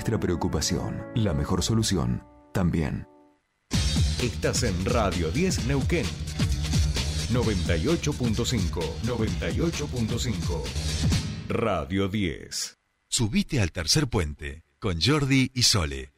nuestra preocupación, la mejor solución también. Estás en Radio 10 Neuquén. 98.5. 98.5. Radio 10. Subite al tercer puente con Jordi y Sole.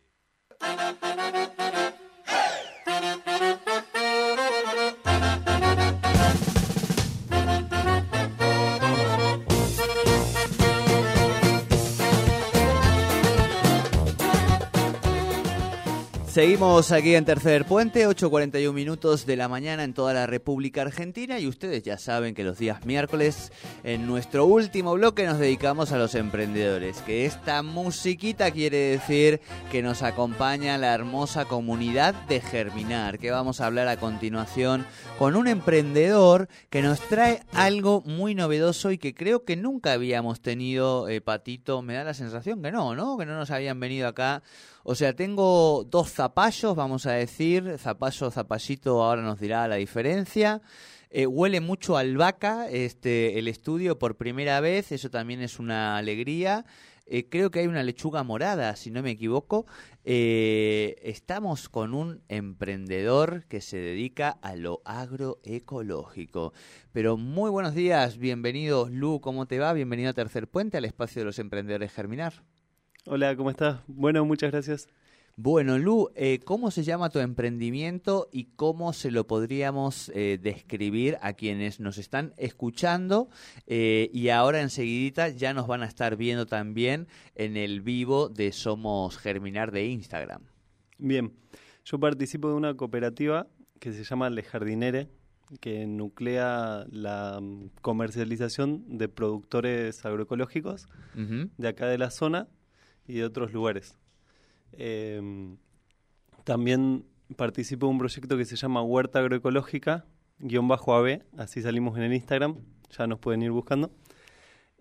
Seguimos aquí en Tercer Puente, 8.41 minutos de la mañana en toda la República Argentina y ustedes ya saben que los días miércoles en nuestro último bloque nos dedicamos a los emprendedores, que esta musiquita quiere decir que nos acompaña la hermosa comunidad de Germinar, que vamos a hablar a continuación con un emprendedor que nos trae algo muy novedoso y que creo que nunca habíamos tenido, eh, Patito, me da la sensación que no, ¿no? Que no nos habían venido acá o sea, tengo dos zapallos, vamos a decir, zapallo, zapallito, ahora nos dirá la diferencia. Eh, huele mucho a albahaca este, el estudio por primera vez, eso también es una alegría. Eh, creo que hay una lechuga morada, si no me equivoco. Eh, estamos con un emprendedor que se dedica a lo agroecológico. Pero muy buenos días, bienvenido Lu, ¿cómo te va? Bienvenido a Tercer Puente, al espacio de los emprendedores Germinar. Hola, ¿cómo estás? Bueno, muchas gracias. Bueno, Lu, eh, ¿cómo se llama tu emprendimiento y cómo se lo podríamos eh, describir a quienes nos están escuchando eh, y ahora enseguidita ya nos van a estar viendo también en el vivo de Somos Germinar de Instagram? Bien, yo participo de una cooperativa que se llama Le Jardinere, que nuclea la mm, comercialización de productores agroecológicos de acá de la zona y de otros lugares. Em, también participo de un proyecto que se llama Huerta Agroecológica, guion bajo AB, así salimos en el Instagram, ya nos pueden ir buscando,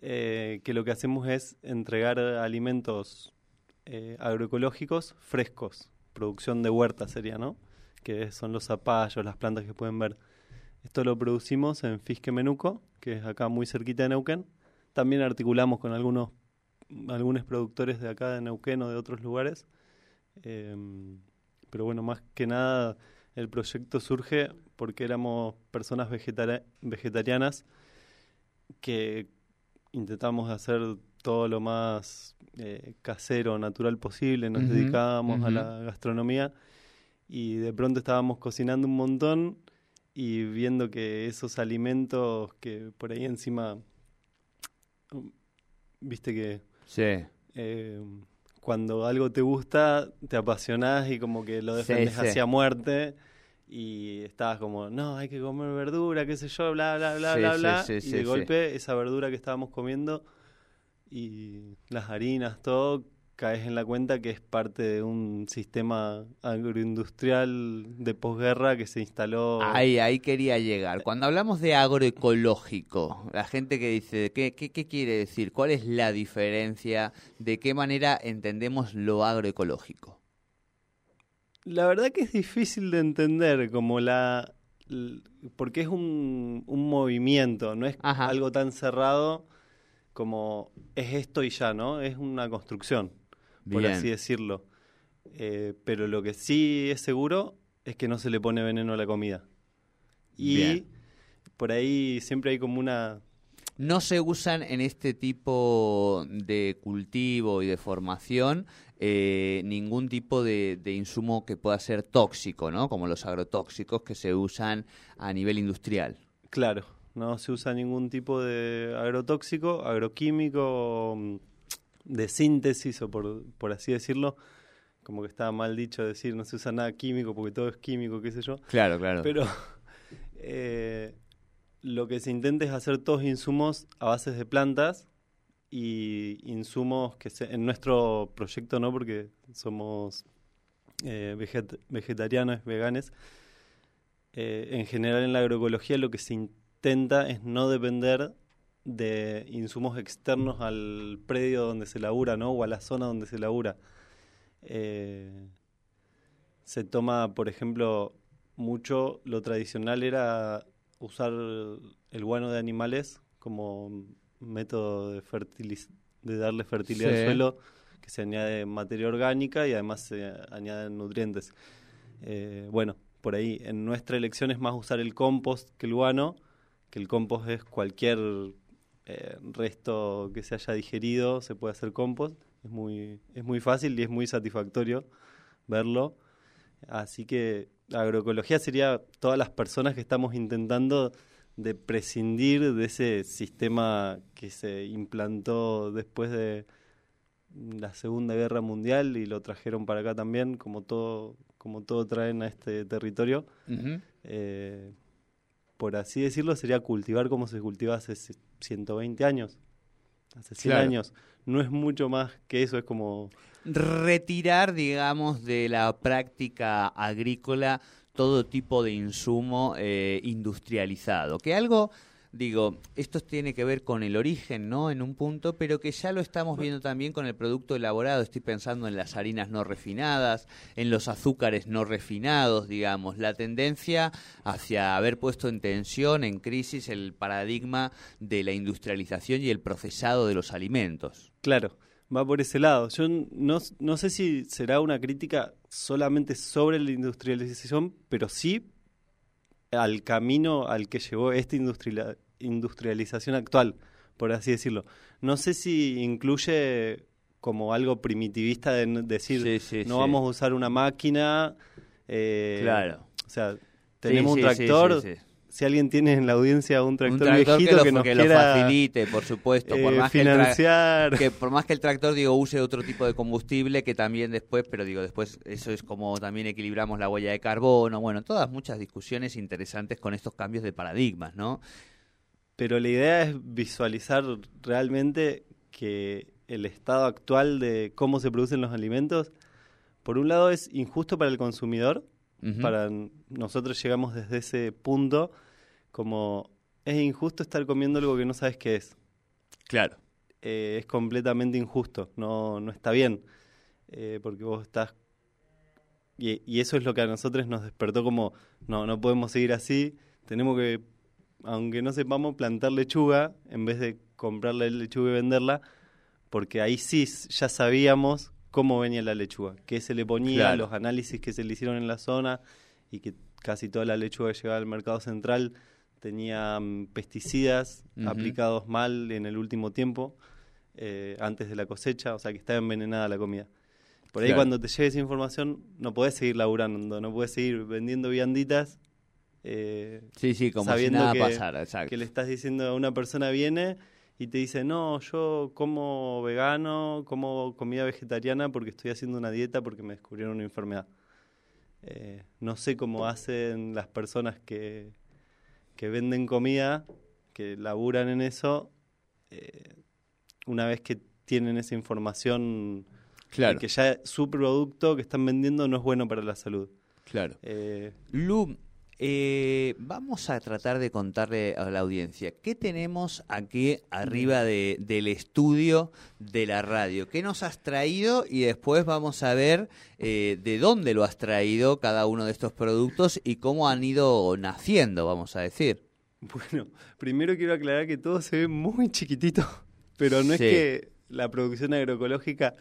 eh, que lo que hacemos es entregar alimentos eh, agroecológicos frescos, producción de huerta sería, ¿no? Que son los zapallos, las plantas que pueden ver. Esto lo producimos en Fisque Menuco, que es acá muy cerquita de Neuquén. También articulamos con algunos algunos productores de acá de Neuquén o de otros lugares. Em, pero bueno, más que nada el proyecto surge porque éramos personas vegetarianas que intentamos hacer todo lo más eh, casero, natural posible, nos dedicábamos a la gastronomía y de pronto estábamos cocinando un montón y viendo que esos alimentos que por ahí encima, viste que Sí. Eh, cuando algo te gusta, te apasionás y como que lo defendes hacia muerte y estabas como, no, hay que comer verdura, qué sé yo, bla, bla, bla, bla, bla. y de golpe esa verdura que estábamos comiendo y las harinas, todo, caes en la cuenta que es parte de un sistema agroindustrial de posguerra que se instaló. Ahí, ahí quería llegar. Cuando hablamos de agroecológico, la gente que dice, ¿qué, qué, qué quiere decir? ¿Cuál es la diferencia? ¿De qué manera entendemos lo agroecológico? La verdad que es difícil de entender, como la. porque es un, un movimiento, no es algo tan cerrado como es esto y ya, ¿no? Es una construcción por así decirlo. Eh, pero lo que sí es seguro es que no se le pone veneno a la comida. Y por ahí siempre hay como una... No se usan en este tipo de cultivo y de formación eh, ningún tipo de, de, insumo que pueda ser tóxico, ¿no? Como los agrotóxicos que se usan a nivel industrial. Claro, no se usa ningún tipo de agrotóxico, agroquímico de síntesis, o por, por así decirlo, como que estaba mal dicho decir no se usa nada químico porque todo es químico, qué sé yo. Claro, claro. Pero eh, lo que se intenta es hacer todos insumos a bases de plantas y insumos que se, en nuestro proyecto no, porque somos eh, vegetarianos, veganes. Eh, en general en la agroecología lo que se intenta es no depender de insumos externos al predio donde se labura, ¿no? O a la zona donde se labura. Eh, se toma, por ejemplo, mucho, lo tradicional era usar el guano de animales como método de, de darle fertilidad al suelo, que se añade materia orgánica y además se añaden nutrientes. Eh, bueno, por ahí en nuestra elección es más usar el compost que el guano, que el compost es cualquier eh, resto que se haya digerido, se puede hacer compost. Es muy, es muy fácil y es muy satisfactorio verlo. Así que la agroecología sería todas las personas que estamos intentando de prescindir de ese sistema que se implantó después de la Segunda Guerra Mundial y lo trajeron para acá también, como todo, como todo traen a este territorio. Eh, por así decirlo, sería cultivar como se cultiva hace 120 años, hace 100 años. No es mucho más que eso, es como... Retirar, digamos, de la práctica agrícola todo tipo de insumo eh, industrializado, que algo digo, esto tiene que ver con el origen, ¿no? En un punto, pero que ya lo estamos viendo también con el producto elaborado. Estoy pensando en las harinas no refinadas, en los azúcares no refinados, digamos. La tendencia hacia haber puesto en tensión, en crisis, el paradigma de la industrialización y el procesado de los alimentos. Claro, va por ese lado. Yo no, no sé si será una crítica solamente sobre la industrialización, pero sí al camino al que llevó esta industrialización actual, por así decirlo. No sé si incluye como algo primitivista de decir, no vamos a usar una máquina. Eh, claro. O sea, tenemos un tractor si alguien tiene en la audiencia un tractor, viejito que, nos lo facilite, por supuesto, por eh, más financiar. Que, por más que el tractor digo use otro tipo de combustible que también después, pero digo después eso es como también equilibramos la huella de carbono, bueno, todas muchas discusiones interesantes con estos cambios de paradigmas, ¿no? Pero la idea es visualizar realmente que el estado actual de cómo se producen los alimentos, por un lado es injusto para el consumidor, para nosotros llegamos desde ese punto como es injusto estar comiendo algo que no sabes qué es. Claro. Eh, es completamente injusto, no, no está bien, eh, porque vos estás... Y, y, eso es lo que a nosotros nos despertó como, no, no podemos seguir así, tenemos que, aunque no sepamos, plantar lechuga en vez de comprarle lechuga y venderla, porque ahí sí ya sabíamos cómo venía la lechuga, qué se le ponía, los análisis que se le hicieron en la zona y que casi toda la lechuga que llegaba al mercado central tenía mm, pesticidas aplicados mal en el último tiempo, eh, antes de la cosecha, o sea que estaba envenenada la comida. Por ahí cuando te llegue esa información no podés seguir laburando, no podés seguir vendiendo vianditas. Eh, sí, sí, como si nada que, pasara, Que le estás diciendo a una persona viene y te dice, no, yo como vegano, como comida vegetariana porque estoy haciendo una dieta porque me descubrieron una enfermedad. Eh, no sé cómo hacen las personas que, que venden comida, que laburan en eso, eh, una vez que tienen esa información claro. que ya su producto que están vendiendo no es bueno para la salud. Claro. Eh, Lu, eh, vamos a tratar de contarle a la audiencia qué tenemos aquí arriba de, del estudio de la radio. ¿Qué nos has traído? Y después vamos a ver eh, de dónde lo has traído cada uno de estos productos y cómo han ido naciendo, vamos a decir. Bueno, primero quiero aclarar que todo se ve muy chiquitito, pero no es que la producción agroecológica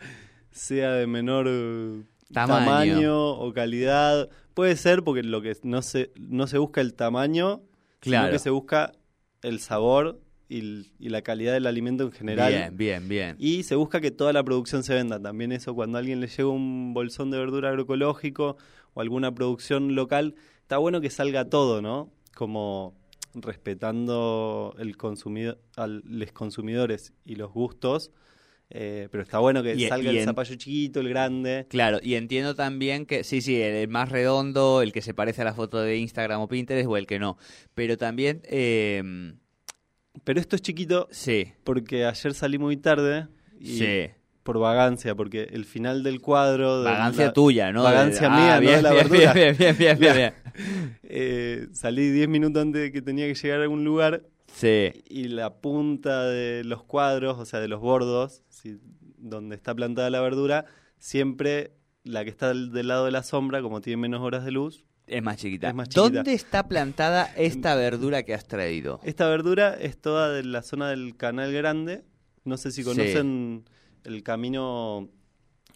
sea de menor tamaño. o calidad. Puede ser porque lo que no se, no se busca el tamaño, sino que se busca el sabor y, la calidad del alimento en general. Bien, bien, bien. Y se busca que toda la producción se venda. También eso, cuando a alguien le llega un bolsón de verdura agroecológico o alguna producción local, está bueno que salga todo, ¿no? Como respetando el consumidor, a los consumidores y los gustos, eh, pero está bueno que salga el zapallo chiquito, el grande. Claro, y entiendo también que, sí, sí, el, más redondo, el que se parece a la foto de Instagram o Pinterest o el que no. Pero también... Eh, pero esto es chiquito sí. porque ayer salí muy tarde. Y Por vagancia, porque el final del cuadro... Vagancia tuya, ¿no? Vagancia ah, mía, bien, ¿no? la bien, verdura. Bien, bien, bien, bien. eh, salí 10 minutos antes de que tenía que llegar a algún lugar Sí. Y la punta de los cuadros, o sea, de los bordos, donde está plantada la verdura, siempre la que está del, lado de la sombra, como tiene menos horas de luz, es más, chiquita. ¿Dónde está plantada esta verdura que has traído? Esta verdura es toda de la zona del Canal Grande. No sé si conocen el camino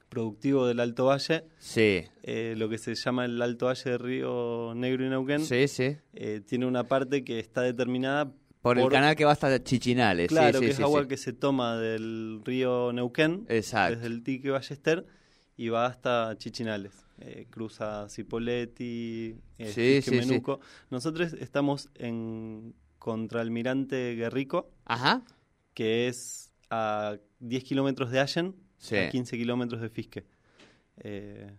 productivo del Alto Valle, Sí, eh, lo que se llama el Alto Valle de Río Negro y Neuquén, sí, sí. eh, tiene una parte que está determinada Por, el canal que va hasta Chichinales. Claro, sí, que es sí, agua que se toma del río Neuquén, Exacto. desde el Tique Ballester, y va hasta Chichinales. Eh, cruza Cipoletti, eh. Menuco. Nosotros estamos en Contraalmirante Guerrico, Ajá. que es a 10 kilómetros de Allen, a 15 kilómetros de Fisque. Eh,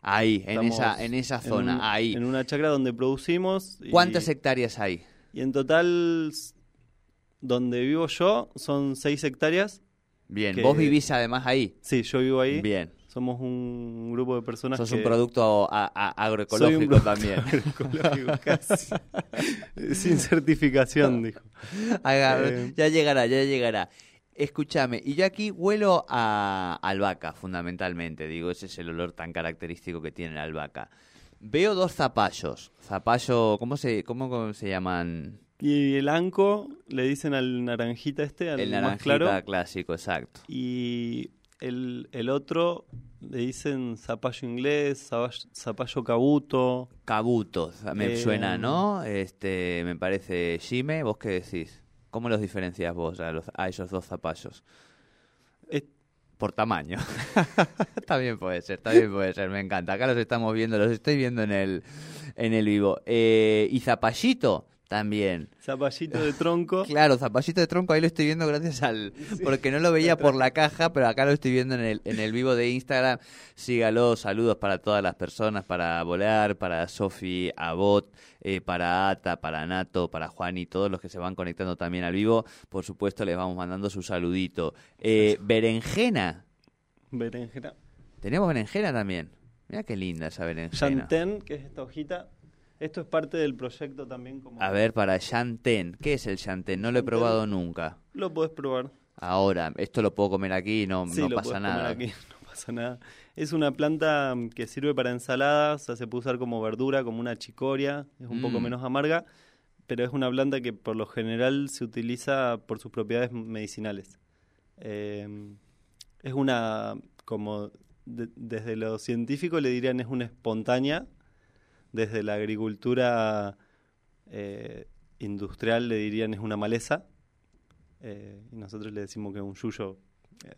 Ahí, en esa, en esa en zona, un- ahí. En una chacra donde producimos. y- ¿Cuántas hectáreas hay? Y en total, donde vivo yo, son 6 hectáreas. Bien, Que- vos vivís además ahí. Sí, yo vivo ahí. Bien. Somos un grupo de personas Sos que... un producto a- a- Soy un agroecológico producto también. agroecológico, casi. Sin certificación, dijo. Eh. Ya llegará, ya llegará. Escúchame, y yo aquí huelo a albahaca, fundamentalmente. Digo, ese es el olor tan característico que tiene la albahaca. Veo dos zapallos. Zapallo, ¿cómo se, cómo, se llaman? Y el anco le dicen al naranjita este, al el más naranjita claro. clásico, exacto. Y el, el otro le dicen zapallo inglés, zapallo, zapallo cabuto. Cabuto, me Eh, suena, ¿no? Este, me parece Jime, ¿vos qué decís? ¿Cómo los diferencias vos a, los, a esos dos zapallos? Por tamaño. también puede ser, también puede ser, me encanta. Acá los estamos viendo, los estoy viendo en el, en el vivo. Eh, y zapallito también. Zapallito de tronco. Claro, zapallito de tronco, ahí lo estoy viendo gracias al... Porque no lo veía por la caja, pero acá lo estoy viendo en el, en el vivo de Instagram. Sígalo, saludos para todas las personas, para Volar, para Sofi Abot, eh, para Ata, para Nato, para Juan y todos los que se van conectando también al vivo. Por supuesto, les vamos mandando su saludito. Eh, berenjena, Berenjena. tenemos berenjena también. Mira qué linda esa berenjena. Chanten, que es esta hojita. Esto es parte del proyecto también. como A ver, para Chanten, ¿qué es el Chanten? No lo he probado nunca. Lo podés probar. Ahora, esto lo puedo comer aquí, no, Sí, no lo pasa podés comer nada. aquí, no pasa nada. Es una planta que sirve para ensaladas, o sea, se puede usar como verdura, como una chicoria, es un poco Mm. menos amarga, pero es una planta que por lo general se utiliza por sus propiedades medicinales. Eh, es una, como de- desde lo científico le dirían, es una espontánea, desde la agricultura eh, industrial le dirían es una maleza, eh, y nosotros le decimos que es un yuyo. eh,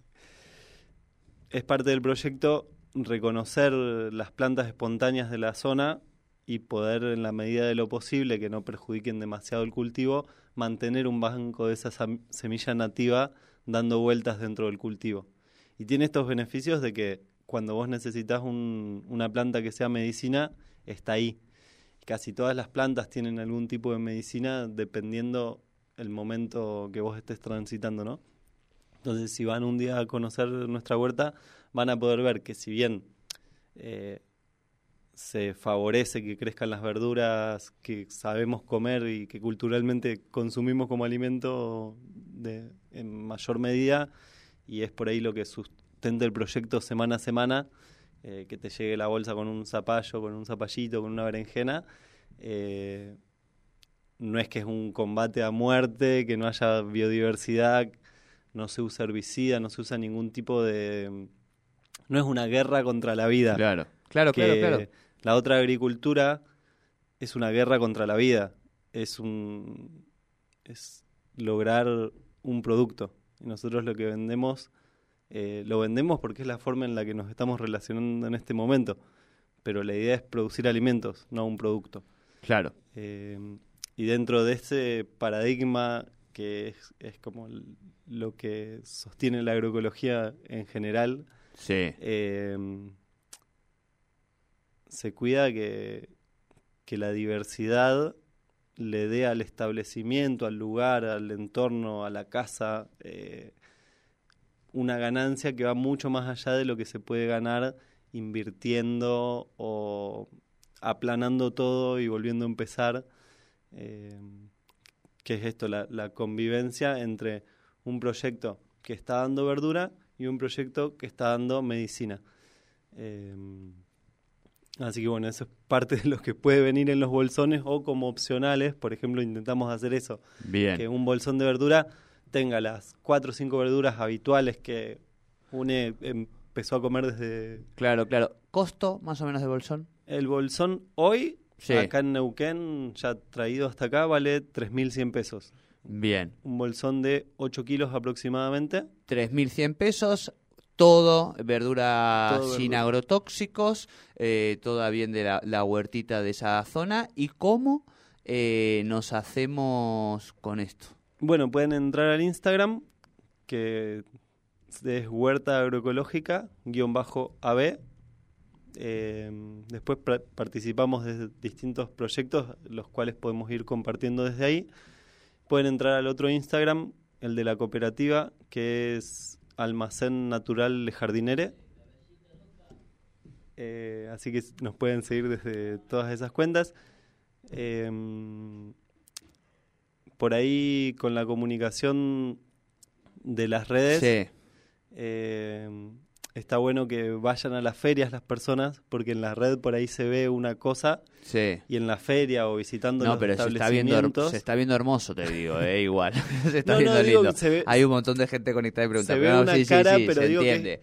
es parte del proyecto reconocer las plantas espontáneas de la zona y poder, en la medida de lo posible, que no perjudiquen demasiado el cultivo, mantener un banco de esa semilla nativa dando vueltas dentro del cultivo. Y tiene estos beneficios de que cuando vos necesitas un- una planta que sea medicina, está ahí. Casi todas las plantas tienen algún tipo de medicina dependiendo el momento que vos estés transitando, ¿no? Entonces, si van un día a conocer nuestra huerta, van a poder ver que si bien eh, se favorece que crezcan las verduras que sabemos comer y que culturalmente consumimos como alimento en mayor medida, y es por ahí lo que el proyecto semana a semana, eh, que te llegue la bolsa con un zapallo, con un zapallito, con una berenjena. eh, no es que es un combate a muerte, que no haya biodiversidad, no se usa herbicida, no se usa ningún tipo de... No es una guerra contra la vida. Claro, claro, que claro, claro. La otra agricultura es una guerra contra la vida. Es un... es lograr un producto. Y nosotros lo que vendemos, eh, lo vendemos porque es la forma en la que nos estamos relacionando en este momento. Pero la idea es producir alimentos, no un producto. Claro. Eh, y dentro de ese paradigma que es, es como lo que sostiene la agroecología en general, Sí. eh, se cuida que, que la diversidad le dé al establecimiento, al lugar, al entorno, a la casa, eh, una ganancia que va mucho más allá de lo que se puede ganar invirtiendo o aplanando todo y volviendo a empezar. eh, que es esto, la, la convivencia entre un proyecto que está dando verdura y un proyecto que está dando medicina. Eh, así que bueno, eso es parte de lo que puede venir en los bolsones o como opcionales, por ejemplo, intentamos hacer eso, Bien. que un bolsón de verdura tenga las cuatro o cinco verduras habituales que une empezó a comer desde Claro, claro. ¿Costo más o menos de bolsón? el bolsón. Hoy, Sí. acá en Neuquén, ya traído hasta acá, vale 3.100 pesos. Bien. Un bolsón de 8 kilos aproximadamente. 3.100 pesos. Todo, verdura Todo sin verdura. agrotóxicos, eh, toda bien de la, la huertita de esa zona. ¿Y cómo eh, nos hacemos con esto? Bueno, pueden entrar al Instagram, que es Huerta Agroecológica, guion bajo AB. Eh, después participamos de distintos proyectos, los cuales podemos ir compartiendo desde ahí. Pueden entrar al otro Instagram, el de la cooperativa, que es Almacén Natural Le Jardinere. Eh, así que nos pueden seguir desde todas esas cuentas. Em, por ahí con la comunicación de las redes, Sí. eh, está bueno que vayan a las ferias las personas, porque en la red por ahí se ve una cosa Sí. y en la feria o visitando No, los pero se está, viendo, her- establecimientos se está viendo hermoso, te digo, eh, igual. se está No, viendo lindo. se ve- Hay un montón de gente conectada y preguntando. se ve una sí, cara, pero se digo que- entiende.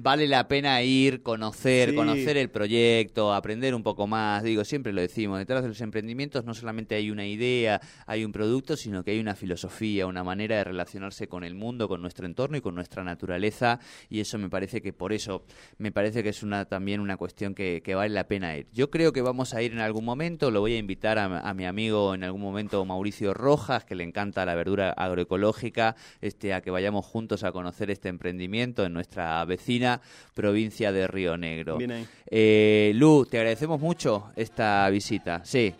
Vale la pena ir, conocer, Sí. conocer el proyecto, aprender un poco más. Digo, siempre lo decimos, detrás de los emprendimientos no solamente hay una idea, hay un producto, sino que hay una filosofía, una manera de relacionarse con el mundo, con nuestro entorno y con nuestra naturaleza. Y eso me parece que por eso, me parece que es una también una cuestión que, que vale la pena ir. Yo creo que vamos a ir en algún momento, lo voy a invitar a, a mi amigo en algún momento Mauricio Rojas, que le encanta la verdura agroecológica, este, a que vayamos juntos a conocer este emprendimiento en nuestra vecina provincia de Río Negro. Bien ahí. Eh, Lu, te agradecemos mucho esta visita. Sí,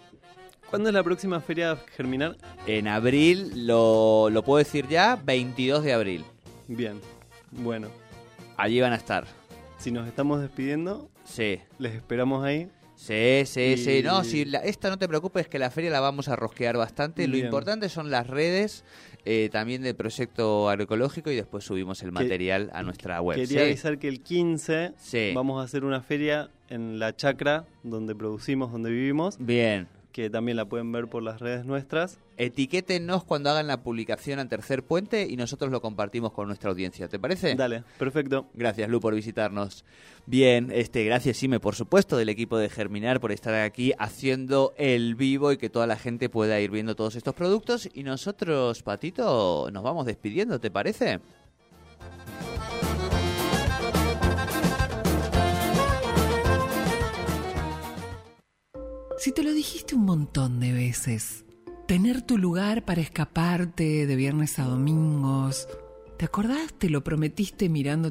¿Cuándo es la próxima feria Germinar? en abril, lo, lo puedo decir ya, 22 de abril. Bien, bueno, Allí van a estar. si nos estamos despidiendo, Sí. les esperamos ahí. Sí, sí, sí. No, si la- esta no te preocupes, que la feria la vamos a rosquear bastante. Lo importante son las redes eh, también del proyecto agroecológico y después subimos el Que- material a nuestra web. Quería Sí. avisar que el 15 Sí. vamos a hacer una feria en la chacra donde producimos, donde vivimos, Bien. que también la pueden ver por las redes nuestras. Etiquétenos cuando hagan la publicación en Tercer Puente y nosotros lo compartimos con nuestra audiencia. ¿Te parece? Dale, perfecto. Gracias, Lu, por visitarnos. Bien, este, gracias, Sime, por supuesto, del equipo de Germinar por estar aquí haciendo el vivo y que toda la gente pueda ir viendo todos estos productos. Y nosotros, Patito, nos vamos despidiendo, ¿te parece? Si te lo dijiste un montón de veces, tener tu lugar para escaparte de viernes a domingos, ¿te acordás? Te lo prometiste mirando